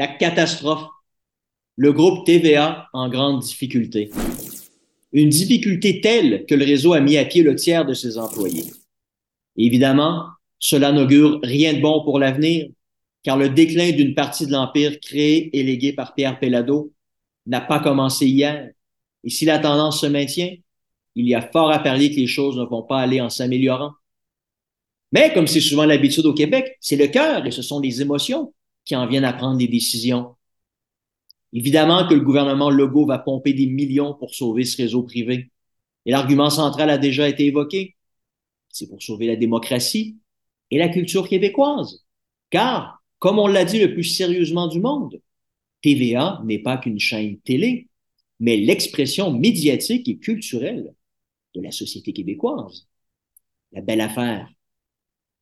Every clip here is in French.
la catastrophe. Le groupe TVA en grande difficulté. Une difficulté telle que le réseau a mis à pied le tiers de ses employés. Évidemment, cela n'augure rien de bon pour l'avenir, car le déclin d'une partie de l'empire créé et légué par Pierre Pellado n'a pas commencé hier. Et si la tendance se maintient, il y a fort à parier que les choses ne vont pas aller en s'améliorant. Mais comme c'est souvent l'habitude au Québec, c'est le cœur et ce sont les émotions qui en viennent à prendre des décisions. Évidemment que le gouvernement Legault va pomper des millions pour sauver ce réseau privé. Et l'argument central a déjà été évoqué. C'est pour sauver la démocratie et la culture québécoise. Car, comme on l'a dit le plus sérieusement du monde, TVA n'est pas qu'une chaîne télé, mais l'expression médiatique et culturelle de la société québécoise. La belle affaire.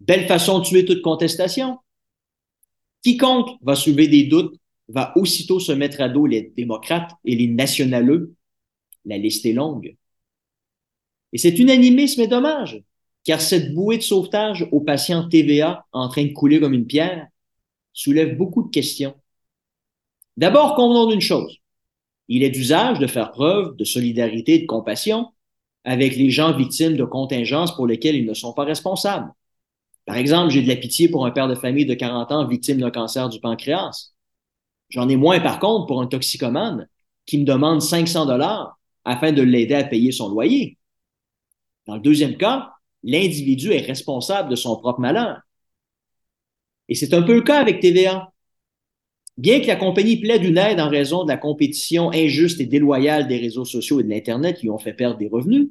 Belle façon de tuer toute contestation. Quiconque va soulever des doutes va aussitôt se mettre à dos les démocrates et les nationaleux. La liste est longue. Et c'est unanimisme et dommage, car cette bouée de sauvetage aux patients TVA en train de couler comme une pierre soulève beaucoup de questions. D'abord, convenons d'une chose. Il est d'usage de faire preuve de solidarité et de compassion avec les gens victimes de contingences pour lesquelles ils ne sont pas responsables. Par exemple, j'ai de la pitié pour un père de famille de 40 ans victime d'un cancer du pancréas. J'en ai moins, par contre, pour un toxicomane qui me demande 500 dollars afin de l'aider à payer son loyer. Dans le deuxième cas, l'individu est responsable de son propre malheur. Et c'est un peu le cas avec TVA. Bien que la compagnie plaide une aide en raison de la compétition injuste et déloyale des réseaux sociaux et de l'Internet qui ont fait perdre des revenus,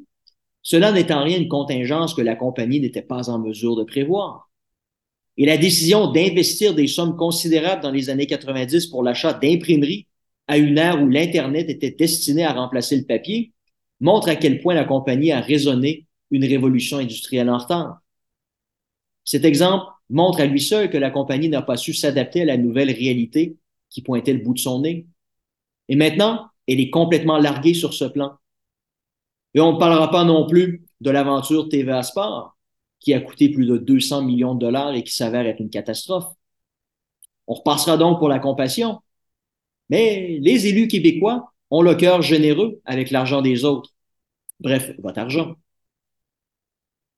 cela n'est en rien une contingence que la compagnie n'était pas en mesure de prévoir. Et la décision d'investir des sommes considérables dans les années 90 pour l'achat d'imprimeries à une ère où l'Internet était destiné à remplacer le papier montre à quel point la compagnie a raisonné une révolution industrielle en retard. Cet exemple montre à lui seul que la compagnie n'a pas su s'adapter à la nouvelle réalité qui pointait le bout de son nez. Et maintenant, elle est complètement larguée sur ce plan. Et on ne parlera pas non plus de l'aventure TVA Sport, qui a coûté plus de 200 millions de dollars et qui s'avère être une catastrophe. On repassera donc pour la compassion. Mais les élus québécois ont le cœur généreux avec l'argent des autres. Bref, votre argent.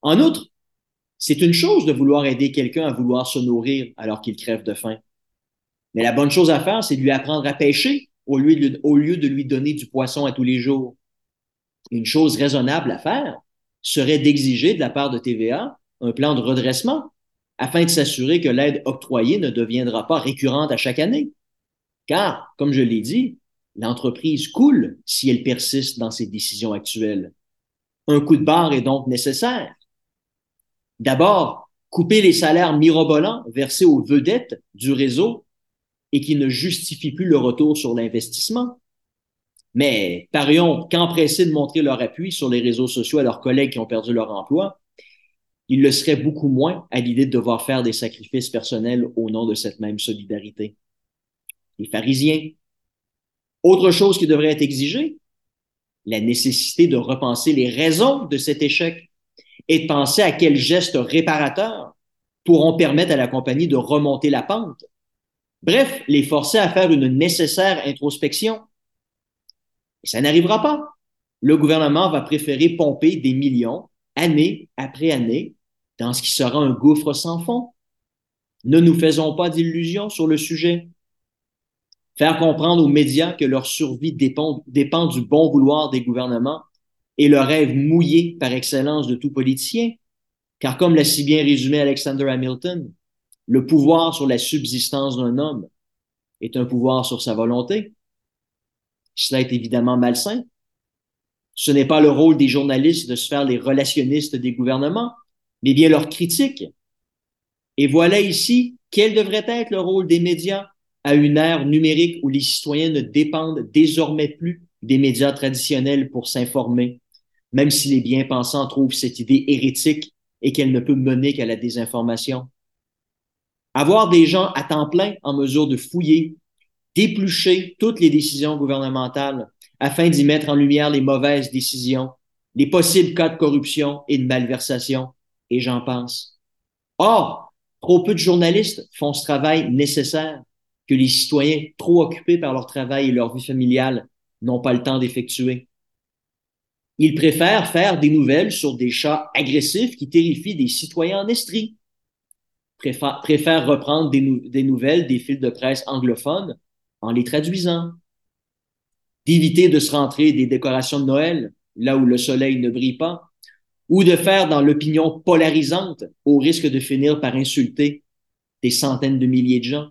En outre, c'est une chose de vouloir aider quelqu'un à vouloir se nourrir alors qu'il crève de faim. Mais la bonne chose à faire, c'est de lui apprendre à pêcher au lieu, de, au lieu de lui donner du poisson à tous les jours. Une chose raisonnable à faire serait d'exiger de la part de TVA un plan de redressement afin de s'assurer que l'aide octroyée ne deviendra pas récurrente à chaque année. Car, comme je l'ai dit, l'entreprise coule si elle persiste dans ses décisions actuelles. Un coup de barre est donc nécessaire. D'abord, couper les salaires mirobolants versés aux vedettes du réseau et qui ne justifient plus le retour sur l'investissement. Mais parions qu'empressés de montrer leur appui sur les réseaux sociaux à leurs collègues qui ont perdu leur emploi, ils le seraient beaucoup moins à l'idée de devoir faire des sacrifices personnels au nom de cette même solidarité. Les pharisiens. Autre chose qui devrait être exigée, la nécessité de repenser les raisons de cet échec et de penser à quels gestes réparateurs pourront permettre à la compagnie de remonter la pente. Bref, les forcer à faire une nécessaire introspection. Ça n'arrivera pas. Le gouvernement va préférer pomper des millions, année après année, dans ce qui sera un gouffre sans fond. Ne nous faisons pas d'illusions sur le sujet. Faire comprendre aux médias que leur survie dépend, du bon vouloir des gouvernements et le rêve mouillé par excellence de tout politicien, car comme l'a si bien résumé Alexander Hamilton, le pouvoir sur la subsistance d'un homme est un pouvoir sur sa volonté. Cela est évidemment malsain. Ce n'est pas le rôle des journalistes de se faire les relationnistes des gouvernements, mais bien leur critique. Et voilà ici quel devrait être le rôle des médias à une ère numérique où les citoyens ne dépendent désormais plus des médias traditionnels pour s'informer, même si les bien-pensants trouvent cette idée hérétique et qu'elle ne peut mener qu'à la désinformation. Avoir des gens à temps plein en mesure de fouiller, d'éplucher toutes les décisions gouvernementales afin d'y mettre en lumière les mauvaises décisions, les possibles cas de corruption et de malversation, et j'en pense. Or, trop peu de journalistes font ce travail nécessaire, que les citoyens trop occupés par leur travail et leur vie familiale n'ont pas le temps d'effectuer. Ils préfèrent faire des nouvelles sur des chats agressifs qui terrifient des citoyens en Estrie. Préfèrent, reprendre des, nouvelles des fils de presse anglophones en les traduisant. D'éviter de se rentrer des décorations de Noël là où le soleil ne brille pas, ou de faire dans l'opinion polarisante au risque de finir par insulter des centaines de milliers de gens.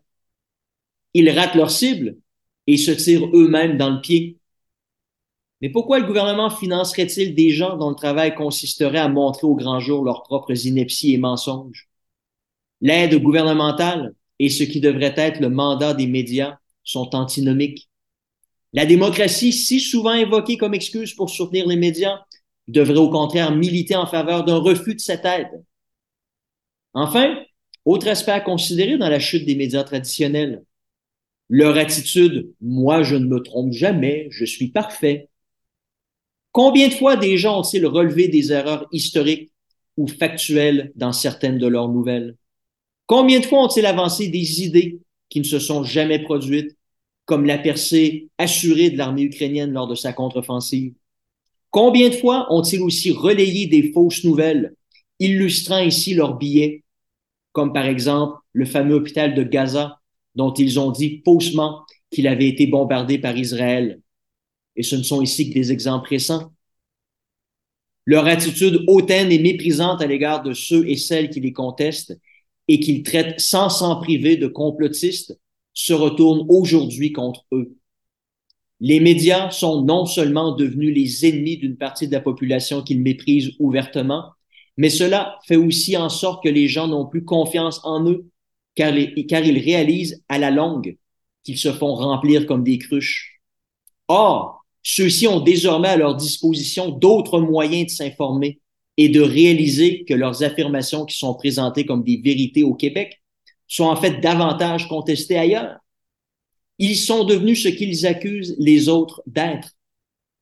Ils ratent leur cible et se tirent eux-mêmes dans le pied. Mais pourquoi le gouvernement financerait-il des gens dont le travail consisterait à montrer au grand jour leurs propres inepties et mensonges? L'aide gouvernementale et ce qui devrait être le mandat des médias sont antinomiques. La démocratie, si souvent évoquée comme excuse pour soutenir les médias, devrait au contraire militer en faveur d'un refus de cette aide. Enfin, autre aspect à considérer dans la chute des médias traditionnels, leur attitude Moi, je ne me trompe jamais, je suis parfait. Combien de fois des gens ont-ils relevé des erreurs historiques ou factuelles dans certaines de leurs nouvelles? Combien de fois ont-ils avancé des idées qui ne se sont jamais produites comme la percée assurée de l'armée ukrainienne lors de sa contre-offensive? Combien de fois ont-ils aussi relayé des fausses nouvelles, illustrant ainsi leurs billets, comme par exemple le fameux hôpital de Gaza, dont ils ont dit faussement qu'il avait été bombardé par Israël? Et ce ne sont ici que des exemples récents. Leur attitude hautaine et méprisante à l'égard de ceux et celles qui les contestent et qu'ils traitent sans s'en priver de complotistes se retournent aujourd'hui contre eux. Les médias sont non seulement devenus les ennemis d'une partie de la population qu'ils méprisent ouvertement, mais cela fait aussi en sorte que les gens n'ont plus confiance en eux, car, ils réalisent à la longue qu'ils se font remplir comme des cruches. Or, ceux-ci ont désormais à leur disposition d'autres moyens de s'informer et de réaliser que leurs affirmations qui sont présentées comme des vérités au Québec sont en fait davantage contestés ailleurs. Ils sont devenus ce qu'ils accusent les autres d'être.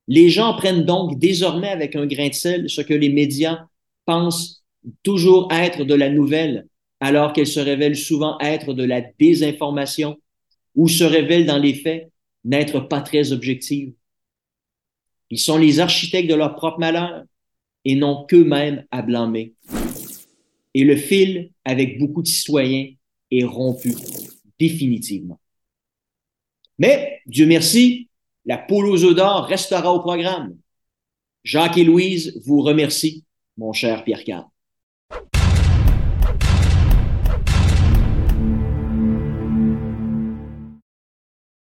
Les gens prennent donc désormais avec un grain de sel ce que les médias pensent toujours être de la nouvelle, alors qu'elle se révèle souvent être de la désinformation ou se révèle dans les faits n'être pas très objective. Ils sont les architectes de leur propre malheur et n'ont qu'eux-mêmes à blâmer. Et le fil avec beaucoup de citoyens est rompu définitivement. Mais, Dieu merci, la poule aux œufs d'or restera au programme. Jacques et Louise vous remercient, mon cher Pierre Carl.